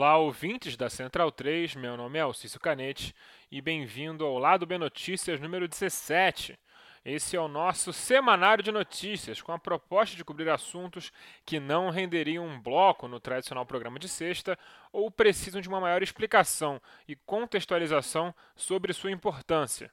Olá, ouvintes da Central 3, meu nome é Alcício Canete e bem-vindo ao Lado B Notícias número 17. Esse é o nosso semanário de notícias, com a proposta de cobrir assuntos que não renderiam um bloco no tradicional programa de sexta ou precisam de uma maior explicação e contextualização sobre sua importância.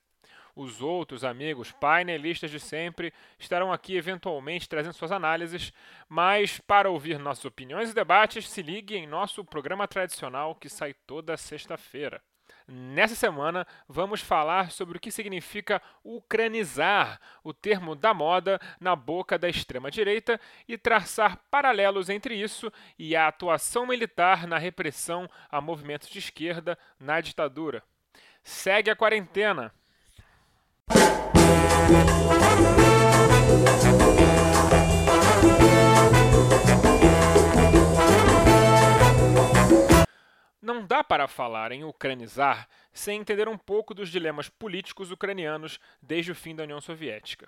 Os outros amigos painelistas de sempre estarão aqui eventualmente trazendo suas análises, mas para ouvir nossas opiniões e debates, se ligue em nosso programa tradicional que sai toda sexta-feira. Nessa semana, vamos falar sobre o que significa ucranizar, o termo da moda na boca da extrema-direita, e traçar paralelos entre isso e a atuação militar na repressão a movimentos de esquerda na ditadura. Segue a quarentena! Não dá para falar em ucranizar sem entender um pouco dos dilemas políticos ucranianos desde o fim da União Soviética.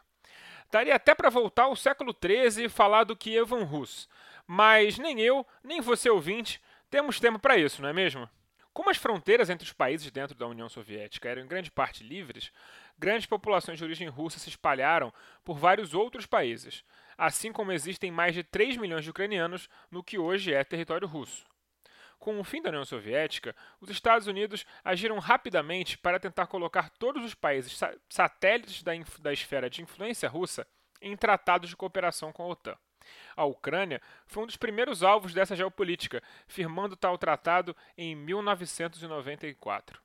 Daria até para voltar ao século XIII e falar do Kievan Rus, mas nem eu, nem você ouvinte, temos tempo para isso, não é mesmo? Como as fronteiras entre os países dentro da União Soviética eram em grande parte livres, grandes populações de origem russa se espalharam por vários outros países, assim como existem mais de 3 milhões de ucranianos no que hoje é território russo. Com o fim da União Soviética, os Estados Unidos agiram rapidamente para tentar colocar todos os países satélites da, da esfera de influência russa em tratados de cooperação com a OTAN. A Ucrânia foi um dos primeiros alvos dessa geopolítica, firmando tal tratado em 1994.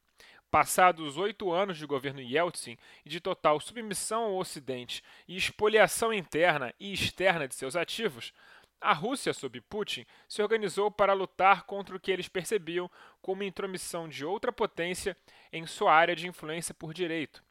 Passados oito anos de governo Yeltsin e de total submissão ao Ocidente e expoliação interna e externa de seus ativos, a Rússia, sob Putin, se organizou para lutar contra o que eles percebiam como intromissão de outra potência em sua área de influência por direito.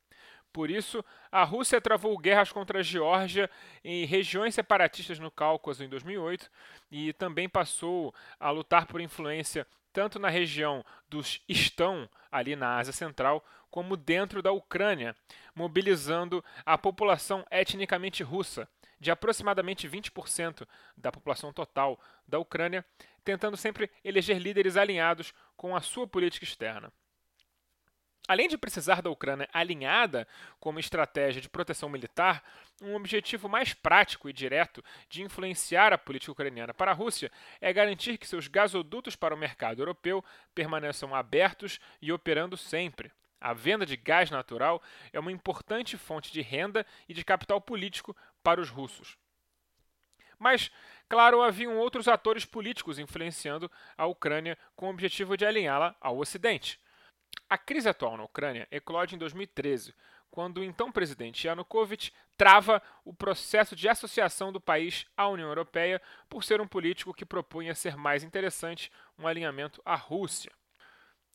Por isso, a Rússia travou guerras contra a Geórgia em regiões separatistas no Cáucaso em 2008 e também passou a lutar por influência tanto na região dos Estão, ali na Ásia Central, como dentro da Ucrânia, mobilizando a população etnicamente russa, de aproximadamente 20% da população total da Ucrânia, tentando sempre eleger líderes alinhados com a sua política externa. Além de precisar da Ucrânia alinhada como estratégia de proteção militar, um objetivo mais prático e direto de influenciar a política ucraniana para a Rússia é garantir que seus gasodutos para o mercado europeu permaneçam abertos e operando sempre. A venda de gás natural é uma importante fonte de renda e de capital político para os russos. Mas, claro, haviam outros atores políticos influenciando a Ucrânia com o objetivo de alinhá-la ao Ocidente. A crise atual na Ucrânia eclode em 2013, quando o então presidente Yanukovych trava o processo de associação do país à União Europeia por ser um político que propunha ser mais interessante um alinhamento à Rússia.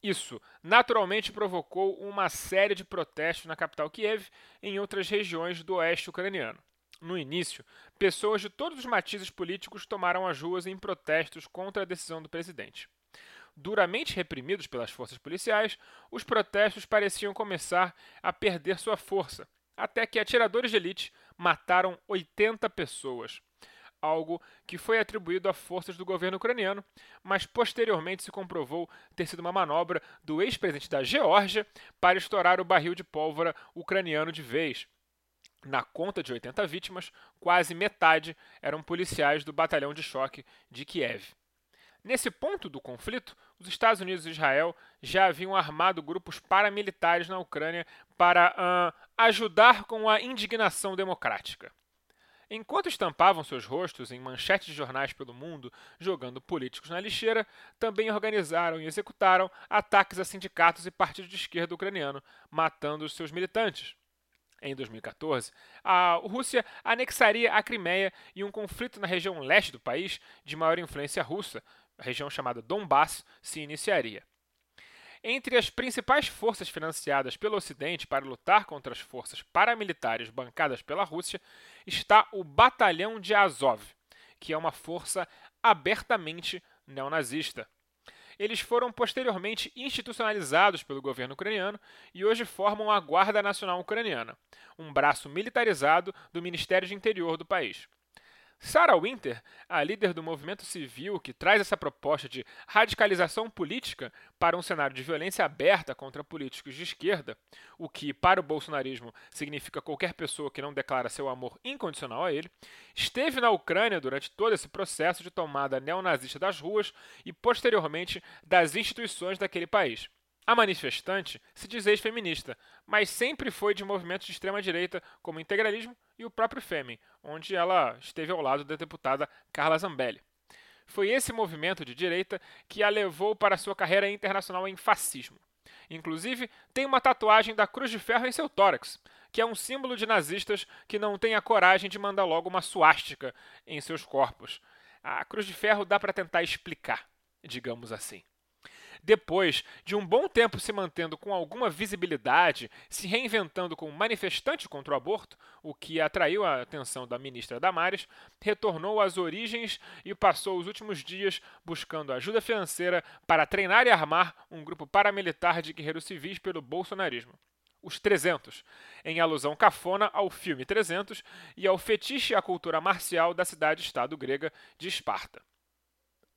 Isso naturalmente provocou uma série de protestos na capital Kiev e em outras regiões do oeste ucraniano. No início, pessoas de todos os matizes políticos tomaram as ruas em protestos contra a decisão do presidente duramente reprimidos pelas forças policiais, os protestos pareciam começar a perder sua força, até que atiradores de elite mataram 80 pessoas, algo que foi atribuído a forças do governo ucraniano, mas posteriormente se comprovou ter sido uma manobra do ex-presidente da Geórgia para estourar o barril de pólvora ucraniano de vez. Na conta de 80 vítimas, quase metade eram policiais do batalhão de choque de Kiev. Nesse ponto do conflito, os Estados Unidos e Israel já haviam armado grupos paramilitares na Ucrânia para uh, ajudar com a indignação democrática. Enquanto estampavam seus rostos em manchetes de jornais pelo mundo, jogando políticos na lixeira, também organizaram e executaram ataques a sindicatos e partidos de esquerda ucraniano, matando os seus militantes. Em 2014, a Rússia anexaria a Crimeia e um conflito na região leste do país, de maior influência russa, a região chamada Donbass, se iniciaria. Entre as principais forças financiadas pelo Ocidente para lutar contra as forças paramilitares bancadas pela Rússia está o Batalhão de Azov, que é uma força abertamente neonazista. Eles foram posteriormente institucionalizados pelo governo ucraniano e hoje formam a Guarda Nacional Ucraniana, um braço militarizado do Ministério de Interior do país. Sarah Winter, a líder do movimento civil que traz essa proposta de radicalização política para um cenário de violência aberta contra políticos de esquerda, o que para o bolsonarismo significa qualquer pessoa que não declara seu amor incondicional a ele, esteve na Ucrânia durante todo esse processo de tomada neonazista das ruas e posteriormente das instituições daquele país. A manifestante se diz ex-feminista, mas sempre foi de movimentos de extrema-direita como o integralismo e o próprio Fêmen, onde ela esteve ao lado da deputada Carla Zambelli. Foi esse movimento de direita que a levou para sua carreira internacional em fascismo. Inclusive, tem uma tatuagem da Cruz de Ferro em seu tórax, que é um símbolo de nazistas que não têm a coragem de mandar logo uma suástica em seus corpos. A Cruz de Ferro dá para tentar explicar, digamos assim. Depois de um bom tempo se mantendo com alguma visibilidade, se reinventando como manifestante contra o aborto, o que atraiu a atenção da ministra Damares, retornou às origens e passou os últimos dias buscando ajuda financeira para treinar e armar um grupo paramilitar de guerreiros civis pelo bolsonarismo os 300, em alusão cafona ao filme 300 e ao fetiche à cultura marcial da cidade-estado grega de Esparta.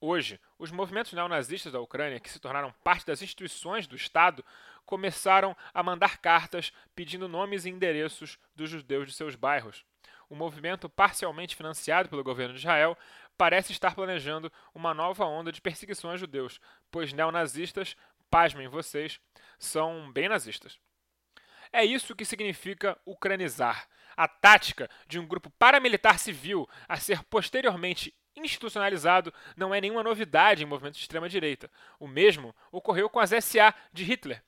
Hoje, os movimentos neonazistas da Ucrânia, que se tornaram parte das instituições do Estado, começaram a mandar cartas pedindo nomes e endereços dos judeus de seus bairros. O movimento, parcialmente financiado pelo governo de Israel, parece estar planejando uma nova onda de perseguição a judeus, pois neonazistas, pasmem vocês, são bem nazistas. É isso que significa ucranizar a tática de um grupo paramilitar civil a ser posteriormente institucionalizado não é nenhuma novidade em movimentos de extrema-direita. O mesmo ocorreu com as SA de Hitler.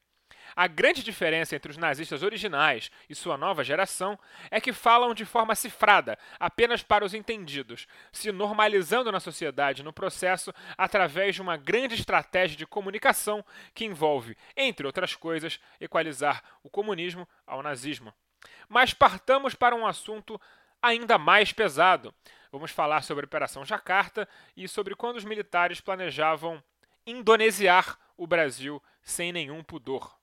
A grande diferença entre os nazistas originais e sua nova geração é que falam de forma cifrada, apenas para os entendidos, se normalizando na sociedade no processo através de uma grande estratégia de comunicação que envolve, entre outras coisas, equalizar o comunismo ao nazismo. Mas partamos para um assunto ainda mais pesado. Vamos falar sobre a Operação Jacarta e sobre quando os militares planejavam indonesiar o Brasil sem nenhum pudor.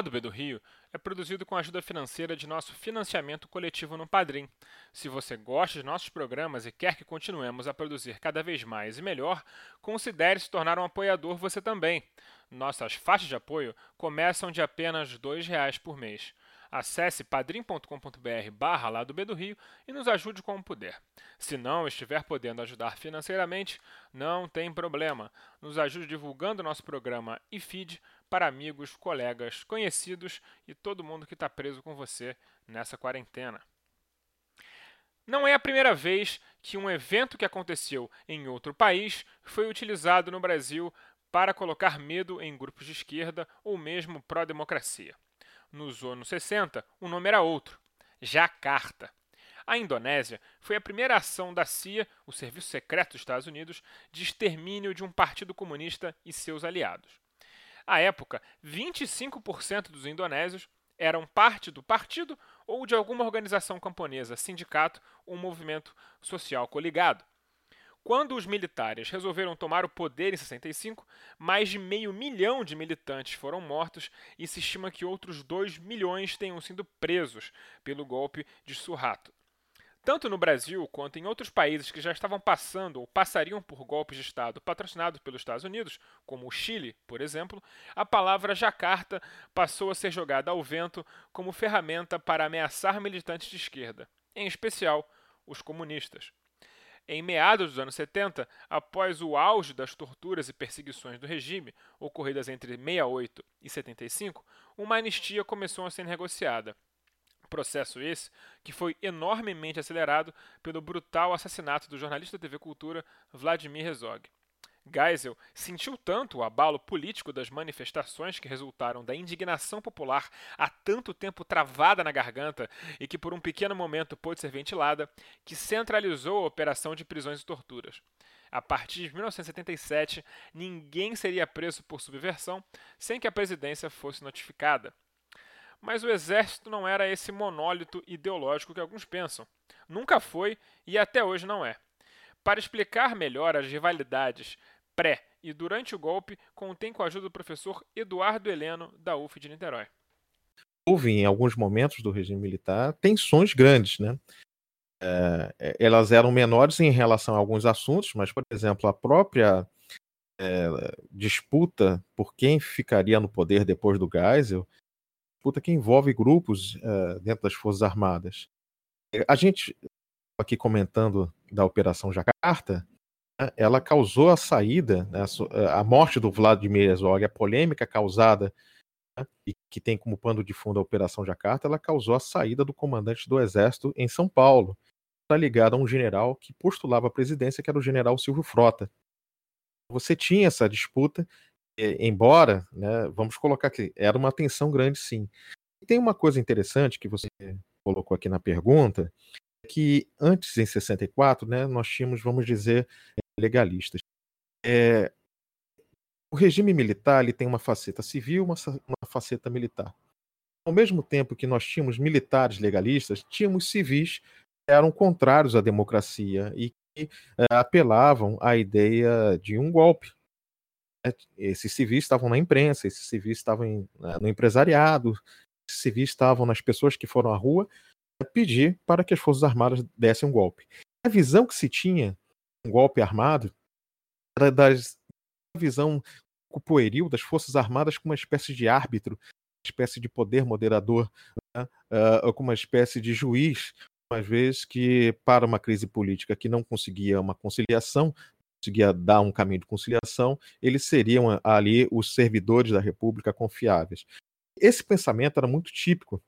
Lado B do Rio é produzido com a ajuda financeira de nosso financiamento coletivo no Padrim. Se você gosta de nossos programas e quer que continuemos a produzir cada vez mais e melhor, considere se tornar um apoiador você também. Nossas faixas de apoio começam de apenas R$ 2,00 por mês. Acesse padrim.com.br barra Lado B do Rio e nos ajude como puder. Se não estiver podendo ajudar financeiramente, não tem problema. Nos ajude divulgando nosso programa e feed para amigos, colegas, conhecidos e todo mundo que está preso com você nessa quarentena. Não é a primeira vez que um evento que aconteceu em outro país foi utilizado no Brasil para colocar medo em grupos de esquerda ou mesmo pró-democracia. Nos anos 60, o nome era outro: Jacarta. A Indonésia foi a primeira ação da CIA, o Serviço Secreto dos Estados Unidos, de extermínio de um partido comunista e seus aliados. À época, 25% dos indonésios eram parte do partido ou de alguma organização camponesa, sindicato ou movimento social coligado. Quando os militares resolveram tomar o poder em 65, mais de meio milhão de militantes foram mortos e se estima que outros 2 milhões tenham sido presos pelo golpe de Suharto. Tanto no Brasil quanto em outros países que já estavam passando ou passariam por golpes de Estado patrocinados pelos Estados Unidos, como o Chile, por exemplo, a palavra Jacarta passou a ser jogada ao vento como ferramenta para ameaçar militantes de esquerda, em especial os comunistas. Em meados dos anos 70, após o auge das torturas e perseguições do regime, ocorridas entre 68 e 75, uma anistia começou a ser negociada Processo esse que foi enormemente acelerado pelo brutal assassinato do jornalista da TV Cultura Vladimir Herzog. Geisel sentiu tanto o abalo político das manifestações que resultaram da indignação popular há tanto tempo travada na garganta e que por um pequeno momento pôde ser ventilada, que centralizou a operação de prisões e torturas. A partir de 1977, ninguém seria preso por subversão sem que a presidência fosse notificada. Mas o exército não era esse monólito ideológico que alguns pensam. Nunca foi e até hoje não é. Para explicar melhor as rivalidades pré e durante o golpe, contém com a ajuda do professor Eduardo Heleno, da UF de Niterói. Houve, em alguns momentos do regime militar, tensões grandes, né? É, elas eram menores em relação a alguns assuntos, mas, por exemplo, a própria é, disputa por quem ficaria no poder depois do Geisel, disputa que envolve grupos é, dentro das Forças Armadas. A gente, aqui comentando da Operação Jacarta, ela causou a saída, né, a morte do Vladimir Herzog, a polêmica causada né, e que tem como pano de fundo a Operação Jacarta, ela causou a saída do comandante do Exército em São Paulo, está ligado a um general que postulava a presidência, que era o general Silvio Frota. Você tinha essa disputa, embora, né, vamos colocar aqui, era uma tensão grande sim. E tem uma coisa interessante que você colocou aqui na pergunta, que antes, em 64, né, nós tínhamos, vamos dizer, legalistas. É, o regime militar ele tem uma faceta civil, uma, uma faceta militar. Ao mesmo tempo que nós tínhamos militares legalistas, tínhamos civis eram contrários à democracia e que é, apelavam à ideia de um golpe. Né. Esses civis estavam na imprensa, esses civis estavam em, né, no empresariado, esses civis estavam nas pessoas que foram à rua pedir para que as Forças Armadas dessem um golpe. A visão que se tinha um golpe armado era da visão pueril das Forças Armadas como uma espécie de árbitro, uma espécie de poder moderador, né? uh, como uma espécie de juiz às vezes que para uma crise política que não conseguia uma conciliação, conseguia dar um caminho de conciliação, eles seriam ali os servidores da República confiáveis. Esse pensamento era muito típico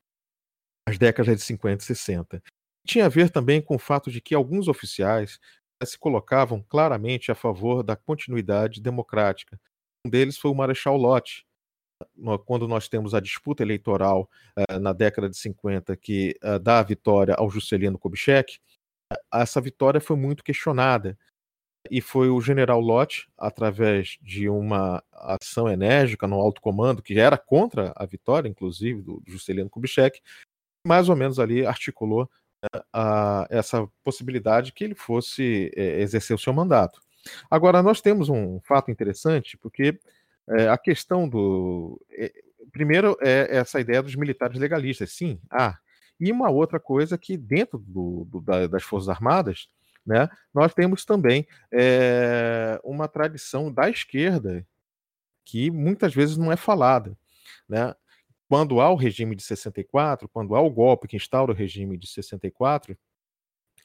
nas décadas de 50 e 60. Tinha a ver também com o fato de que alguns oficiais se colocavam claramente a favor da continuidade democrática. Um deles foi o Marechal Lott, quando nós temos a disputa eleitoral uh, na década de 50 que uh, dá a vitória ao Juscelino Kubitschek, essa vitória foi muito questionada. E foi o general Lott, através de uma ação enérgica no alto comando, que era contra a vitória, inclusive, do Juscelino Kubitschek, mais ou menos ali articulou a, essa possibilidade que ele fosse eh, exercer o seu mandato. Agora, nós temos um fato interessante, porque é, a questão do. É, primeiro, é essa ideia dos militares legalistas, sim. Ah, e uma outra coisa que, dentro do, do, da, das Forças Armadas, né, nós temos também é, uma tradição da esquerda que muitas vezes não é falada. Né? Quando há o regime de 64, quando há o golpe que instaura o regime de 64,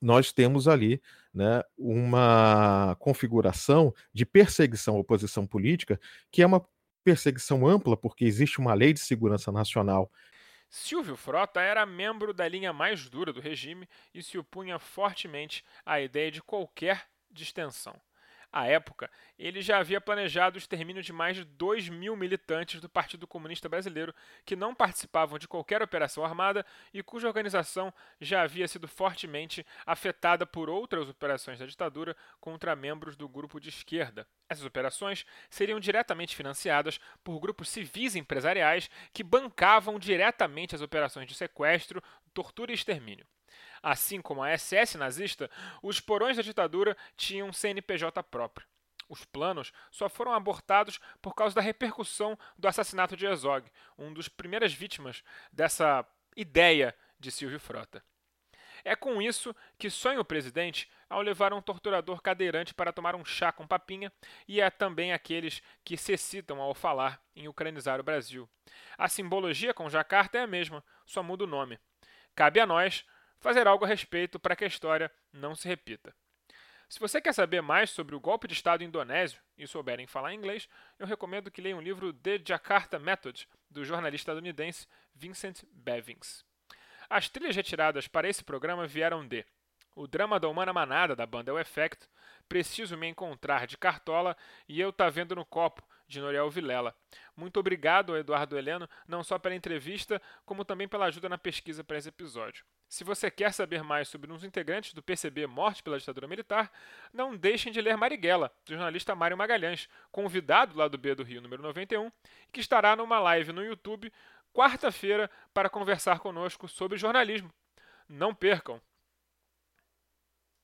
nós temos ali né, uma configuração de perseguição à oposição política, que é uma perseguição ampla, porque existe uma lei de segurança nacional. Silvio Frota era membro da linha mais dura do regime e se opunha fortemente à ideia de qualquer distensão. À época, ele já havia planejado o extermínio de mais de 2 mil militantes do Partido Comunista Brasileiro que não participavam de qualquer operação armada e cuja organização já havia sido fortemente afetada por outras operações da ditadura contra membros do grupo de esquerda. Essas operações seriam diretamente financiadas por grupos civis empresariais que bancavam diretamente as operações de sequestro, tortura e extermínio. Assim como a SS nazista, os porões da ditadura tinham CNPJ próprio. Os planos só foram abortados por causa da repercussão do assassinato de Herzog, um dos primeiras vítimas dessa ideia de Silvio Frota. É com isso que sonha o presidente ao levar um torturador cadeirante para tomar um chá com papinha, e é também aqueles que se excitam ao falar em ucranizar o Brasil. A simbologia com Jacarta é a mesma, só muda o nome. Cabe a nós fazer algo a respeito para que a história não se repita. Se você quer saber mais sobre o golpe de Estado indonésio e souberem falar inglês, eu recomendo que leiam o livro The Jakarta Method, do jornalista estadunidense Vincent Bevins. As trilhas retiradas para esse programa vieram de O Drama da Humana Manada, da banda El Effect, Preciso Me Encontrar, de Cartola, e Eu Tá Vendo no Copo, de Noriel Vilela. Muito obrigado ao Eduardo Heleno, não só pela entrevista, como também pela ajuda na pesquisa para esse episódio. Se você quer saber mais sobre uns integrantes do PCB morte pela ditadura militar, não deixem de ler Marighella, do jornalista Mário Magalhães, convidado lá do B do Rio número 91, que estará numa live no YouTube quarta-feira para conversar conosco sobre jornalismo. Não percam!